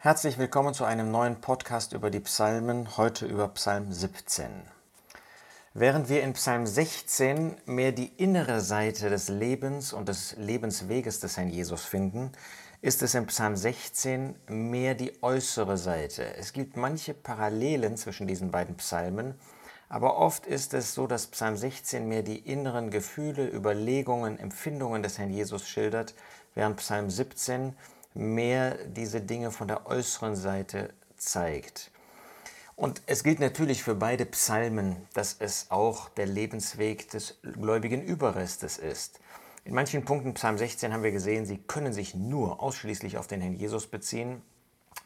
Herzlich willkommen zu einem neuen Podcast über die Psalmen, heute über Psalm 17. Während wir in Psalm 16 mehr die innere Seite des Lebens und des Lebensweges des Herrn Jesus finden, ist es in Psalm 16 mehr die äußere Seite. Es gibt manche Parallelen zwischen diesen beiden Psalmen, aber oft ist es so, dass Psalm 16 mehr die inneren Gefühle, Überlegungen, Empfindungen des Herrn Jesus schildert, während Psalm 17 mehr diese Dinge von der äußeren Seite zeigt. Und es gilt natürlich für beide Psalmen, dass es auch der Lebensweg des gläubigen Überrestes ist. In manchen Punkten, Psalm 16, haben wir gesehen, sie können sich nur ausschließlich auf den Herrn Jesus beziehen.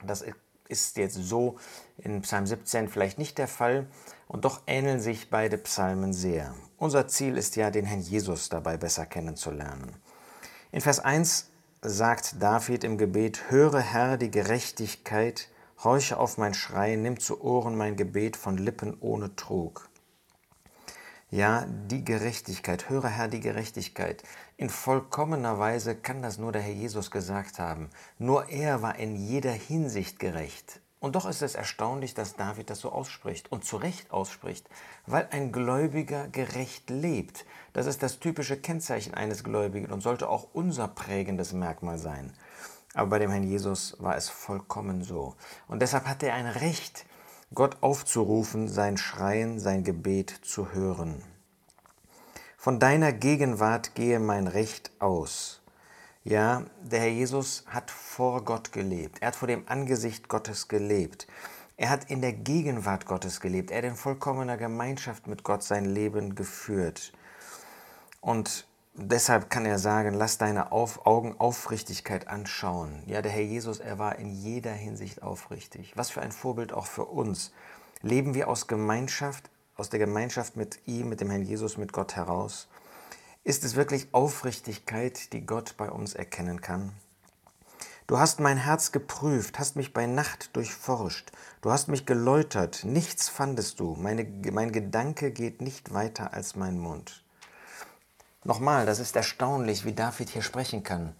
Das ist jetzt so in Psalm 17 vielleicht nicht der Fall und doch ähneln sich beide Psalmen sehr. Unser Ziel ist ja, den Herrn Jesus dabei besser kennenzulernen. In Vers 1 sagt David im Gebet, höre Herr die Gerechtigkeit, horche auf mein Schreien, nimm zu Ohren mein Gebet von Lippen ohne Trug. Ja, die Gerechtigkeit, höre Herr die Gerechtigkeit. In vollkommener Weise kann das nur der Herr Jesus gesagt haben. Nur er war in jeder Hinsicht gerecht. Und doch ist es erstaunlich, dass David das so ausspricht und zu Recht ausspricht, weil ein Gläubiger gerecht lebt. Das ist das typische Kennzeichen eines Gläubigen und sollte auch unser prägendes Merkmal sein. Aber bei dem Herrn Jesus war es vollkommen so. Und deshalb hat er ein Recht, Gott aufzurufen, sein Schreien, sein Gebet zu hören. Von deiner Gegenwart gehe mein Recht aus. Ja, der Herr Jesus hat vor Gott gelebt. Er hat vor dem Angesicht Gottes gelebt. Er hat in der Gegenwart Gottes gelebt. Er hat in vollkommener Gemeinschaft mit Gott sein Leben geführt. Und deshalb kann er sagen, lass deine auf Augen Aufrichtigkeit anschauen. Ja, der Herr Jesus, er war in jeder Hinsicht aufrichtig. Was für ein Vorbild auch für uns. Leben wir aus Gemeinschaft, aus der Gemeinschaft mit ihm, mit dem Herrn Jesus, mit Gott heraus? Ist es wirklich Aufrichtigkeit, die Gott bei uns erkennen kann? Du hast mein Herz geprüft, hast mich bei Nacht durchforscht, du hast mich geläutert, nichts fandest du, Meine, mein Gedanke geht nicht weiter als mein Mund. Nochmal, das ist erstaunlich, wie David hier sprechen kann.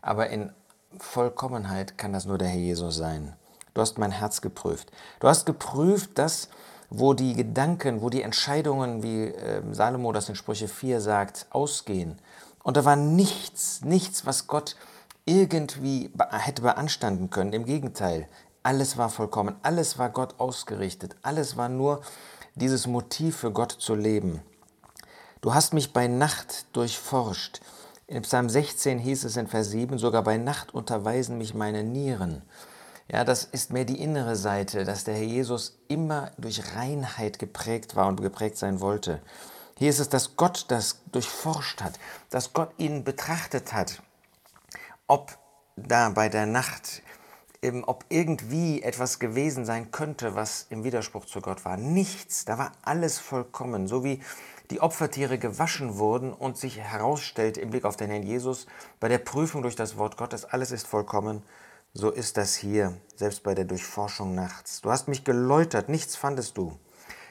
Aber in Vollkommenheit kann das nur der Herr Jesus sein. Du hast mein Herz geprüft. Du hast geprüft, dass wo die Gedanken, wo die Entscheidungen, wie äh, Salomo das in Sprüche 4 sagt, ausgehen. Und da war nichts, nichts, was Gott irgendwie hätte beanstanden können. Im Gegenteil, alles war vollkommen, alles war Gott ausgerichtet, alles war nur dieses Motiv für Gott zu leben. Du hast mich bei Nacht durchforscht. In Psalm 16 hieß es in Vers 7, sogar bei Nacht unterweisen mich meine Nieren. Ja, das ist mehr die innere Seite, dass der Herr Jesus immer durch Reinheit geprägt war und geprägt sein wollte. Hier ist es, dass Gott das durchforscht hat, dass Gott ihn betrachtet hat, ob da bei der Nacht, ob irgendwie etwas gewesen sein könnte, was im Widerspruch zu Gott war. Nichts, da war alles vollkommen, so wie die Opfertiere gewaschen wurden und sich herausstellt im Blick auf den Herrn Jesus, bei der Prüfung durch das Wort Gottes, alles ist vollkommen, so ist das hier, selbst bei der Durchforschung nachts. Du hast mich geläutert, nichts fandest du.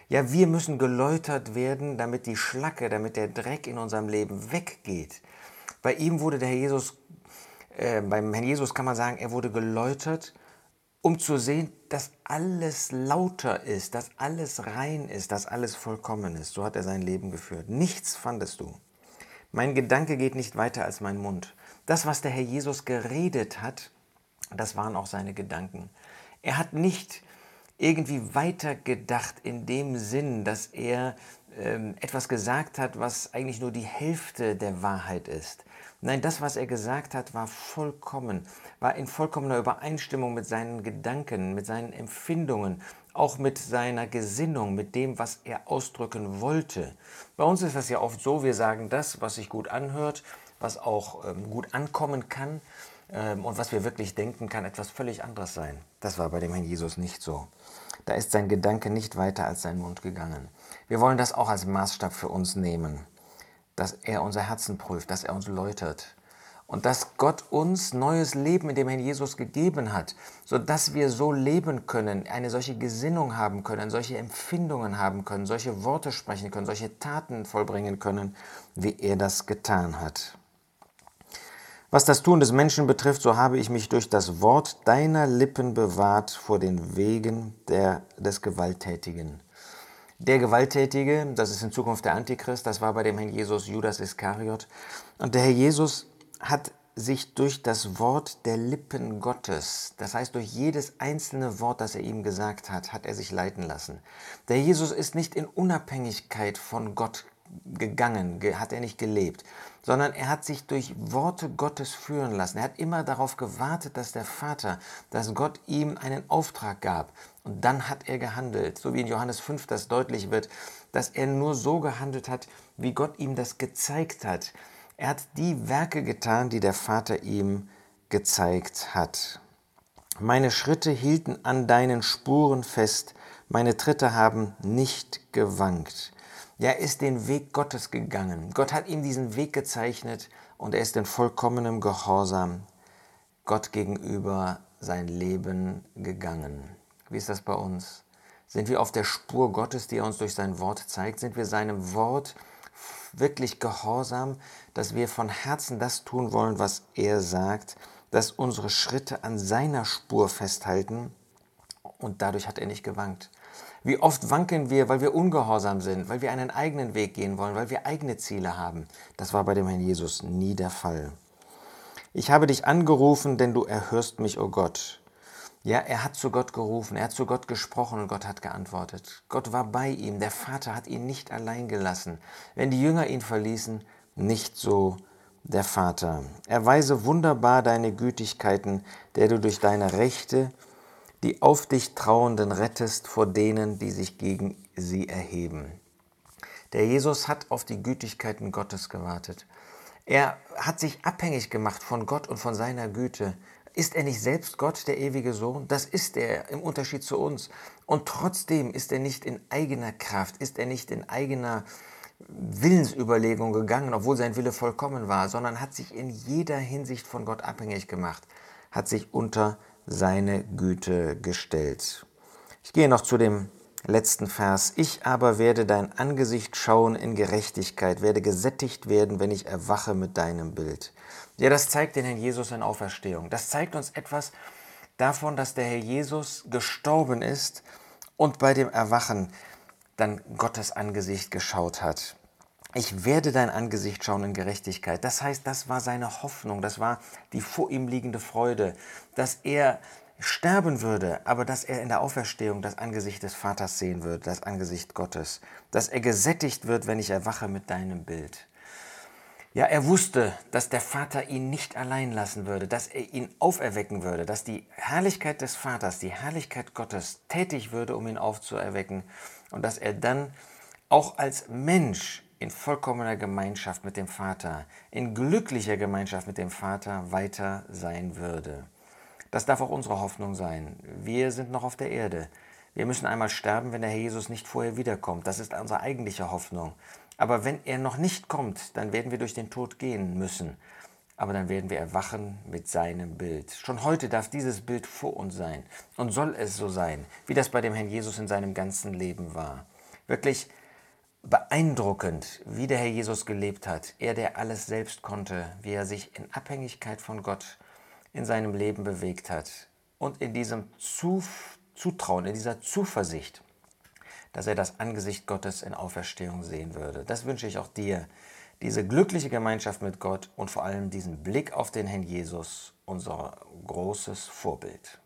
Ja, wir müssen geläutert werden, damit die Schlacke, damit der Dreck in unserem Leben weggeht. Bei ihm wurde der Herr Jesus, äh, beim Herrn Jesus kann man sagen, er wurde geläutert, um zu sehen, dass alles lauter ist, dass alles rein ist, dass alles vollkommen ist. So hat er sein Leben geführt. Nichts fandest du. Mein Gedanke geht nicht weiter als mein Mund. Das, was der Herr Jesus geredet hat, das waren auch seine Gedanken. Er hat nicht irgendwie weitergedacht in dem Sinn, dass er ähm, etwas gesagt hat, was eigentlich nur die Hälfte der Wahrheit ist. Nein, das, was er gesagt hat, war vollkommen, war in vollkommener Übereinstimmung mit seinen Gedanken, mit seinen Empfindungen, auch mit seiner Gesinnung, mit dem, was er ausdrücken wollte. Bei uns ist das ja oft so, wir sagen das, was sich gut anhört, was auch ähm, gut ankommen kann und was wir wirklich denken, kann etwas völlig anderes sein. Das war bei dem Herrn Jesus nicht so. Da ist sein Gedanke nicht weiter als sein Mund gegangen. Wir wollen das auch als Maßstab für uns nehmen dass er unser Herzen prüft, dass er uns läutert und dass Gott uns neues Leben in dem Herrn Jesus gegeben hat, sodass wir so leben können, eine solche Gesinnung haben können, solche Empfindungen haben können, solche Worte sprechen können, solche Taten vollbringen können, wie er das getan hat. Was das Tun des Menschen betrifft, so habe ich mich durch das Wort deiner Lippen bewahrt vor den Wegen der, des Gewalttätigen. Der Gewalttätige, das ist in Zukunft der Antichrist, das war bei dem Herrn Jesus Judas Iskariot. Und der Herr Jesus hat sich durch das Wort der Lippen Gottes, das heißt durch jedes einzelne Wort, das er ihm gesagt hat, hat er sich leiten lassen. Der Jesus ist nicht in Unabhängigkeit von Gott gegangen, hat er nicht gelebt, sondern er hat sich durch Worte Gottes führen lassen. Er hat immer darauf gewartet, dass der Vater, dass Gott ihm einen Auftrag gab. Und dann hat er gehandelt, so wie in Johannes 5 das deutlich wird, dass er nur so gehandelt hat, wie Gott ihm das gezeigt hat. Er hat die Werke getan, die der Vater ihm gezeigt hat. Meine Schritte hielten an deinen Spuren fest, meine Tritte haben nicht gewankt. Er ist den Weg Gottes gegangen. Gott hat ihm diesen Weg gezeichnet und er ist in vollkommenem Gehorsam Gott gegenüber sein Leben gegangen. Wie ist das bei uns? Sind wir auf der Spur Gottes, die er uns durch sein Wort zeigt? Sind wir seinem Wort wirklich gehorsam, dass wir von Herzen das tun wollen, was er sagt, dass unsere Schritte an seiner Spur festhalten und dadurch hat er nicht gewankt. Wie oft wanken wir, weil wir ungehorsam sind, weil wir einen eigenen Weg gehen wollen, weil wir eigene Ziele haben. Das war bei dem Herrn Jesus nie der Fall. Ich habe dich angerufen, denn du erhörst mich, o oh Gott. Ja, er hat zu Gott gerufen, er hat zu Gott gesprochen und Gott hat geantwortet. Gott war bei ihm, der Vater hat ihn nicht allein gelassen. Wenn die Jünger ihn verließen, nicht so der Vater. Erweise wunderbar deine Gütigkeiten, der du durch deine Rechte die auf dich Trauenden rettest vor denen, die sich gegen sie erheben. Der Jesus hat auf die Gütigkeiten Gottes gewartet. Er hat sich abhängig gemacht von Gott und von seiner Güte. Ist er nicht selbst Gott, der ewige Sohn? Das ist er im Unterschied zu uns. Und trotzdem ist er nicht in eigener Kraft, ist er nicht in eigener Willensüberlegung gegangen, obwohl sein Wille vollkommen war, sondern hat sich in jeder Hinsicht von Gott abhängig gemacht, hat sich unter seine Güte gestellt. Ich gehe noch zu dem letzten Vers. Ich aber werde dein Angesicht schauen in Gerechtigkeit, werde gesättigt werden, wenn ich erwache mit deinem Bild. Ja, das zeigt den Herrn Jesus in Auferstehung. Das zeigt uns etwas davon, dass der Herr Jesus gestorben ist und bei dem Erwachen dann Gottes Angesicht geschaut hat. Ich werde dein Angesicht schauen in Gerechtigkeit. Das heißt, das war seine Hoffnung, das war die vor ihm liegende Freude, dass er sterben würde, aber dass er in der Auferstehung das Angesicht des Vaters sehen würde, das Angesicht Gottes, dass er gesättigt wird, wenn ich erwache mit deinem Bild. Ja, er wusste, dass der Vater ihn nicht allein lassen würde, dass er ihn auferwecken würde, dass die Herrlichkeit des Vaters, die Herrlichkeit Gottes tätig würde, um ihn aufzuerwecken und dass er dann auch als Mensch in vollkommener Gemeinschaft mit dem Vater, in glücklicher Gemeinschaft mit dem Vater weiter sein würde. Das darf auch unsere Hoffnung sein. Wir sind noch auf der Erde. Wir müssen einmal sterben, wenn der Herr Jesus nicht vorher wiederkommt. Das ist unsere eigentliche Hoffnung. Aber wenn er noch nicht kommt, dann werden wir durch den Tod gehen müssen. Aber dann werden wir erwachen mit seinem Bild. Schon heute darf dieses Bild vor uns sein und soll es so sein, wie das bei dem Herrn Jesus in seinem ganzen Leben war. Wirklich beeindruckend, wie der Herr Jesus gelebt hat. Er, der alles selbst konnte, wie er sich in Abhängigkeit von Gott in seinem Leben bewegt hat und in diesem Zutrauen, in dieser Zuversicht, dass er das Angesicht Gottes in Auferstehung sehen würde. Das wünsche ich auch dir, diese glückliche Gemeinschaft mit Gott und vor allem diesen Blick auf den Herrn Jesus, unser großes Vorbild.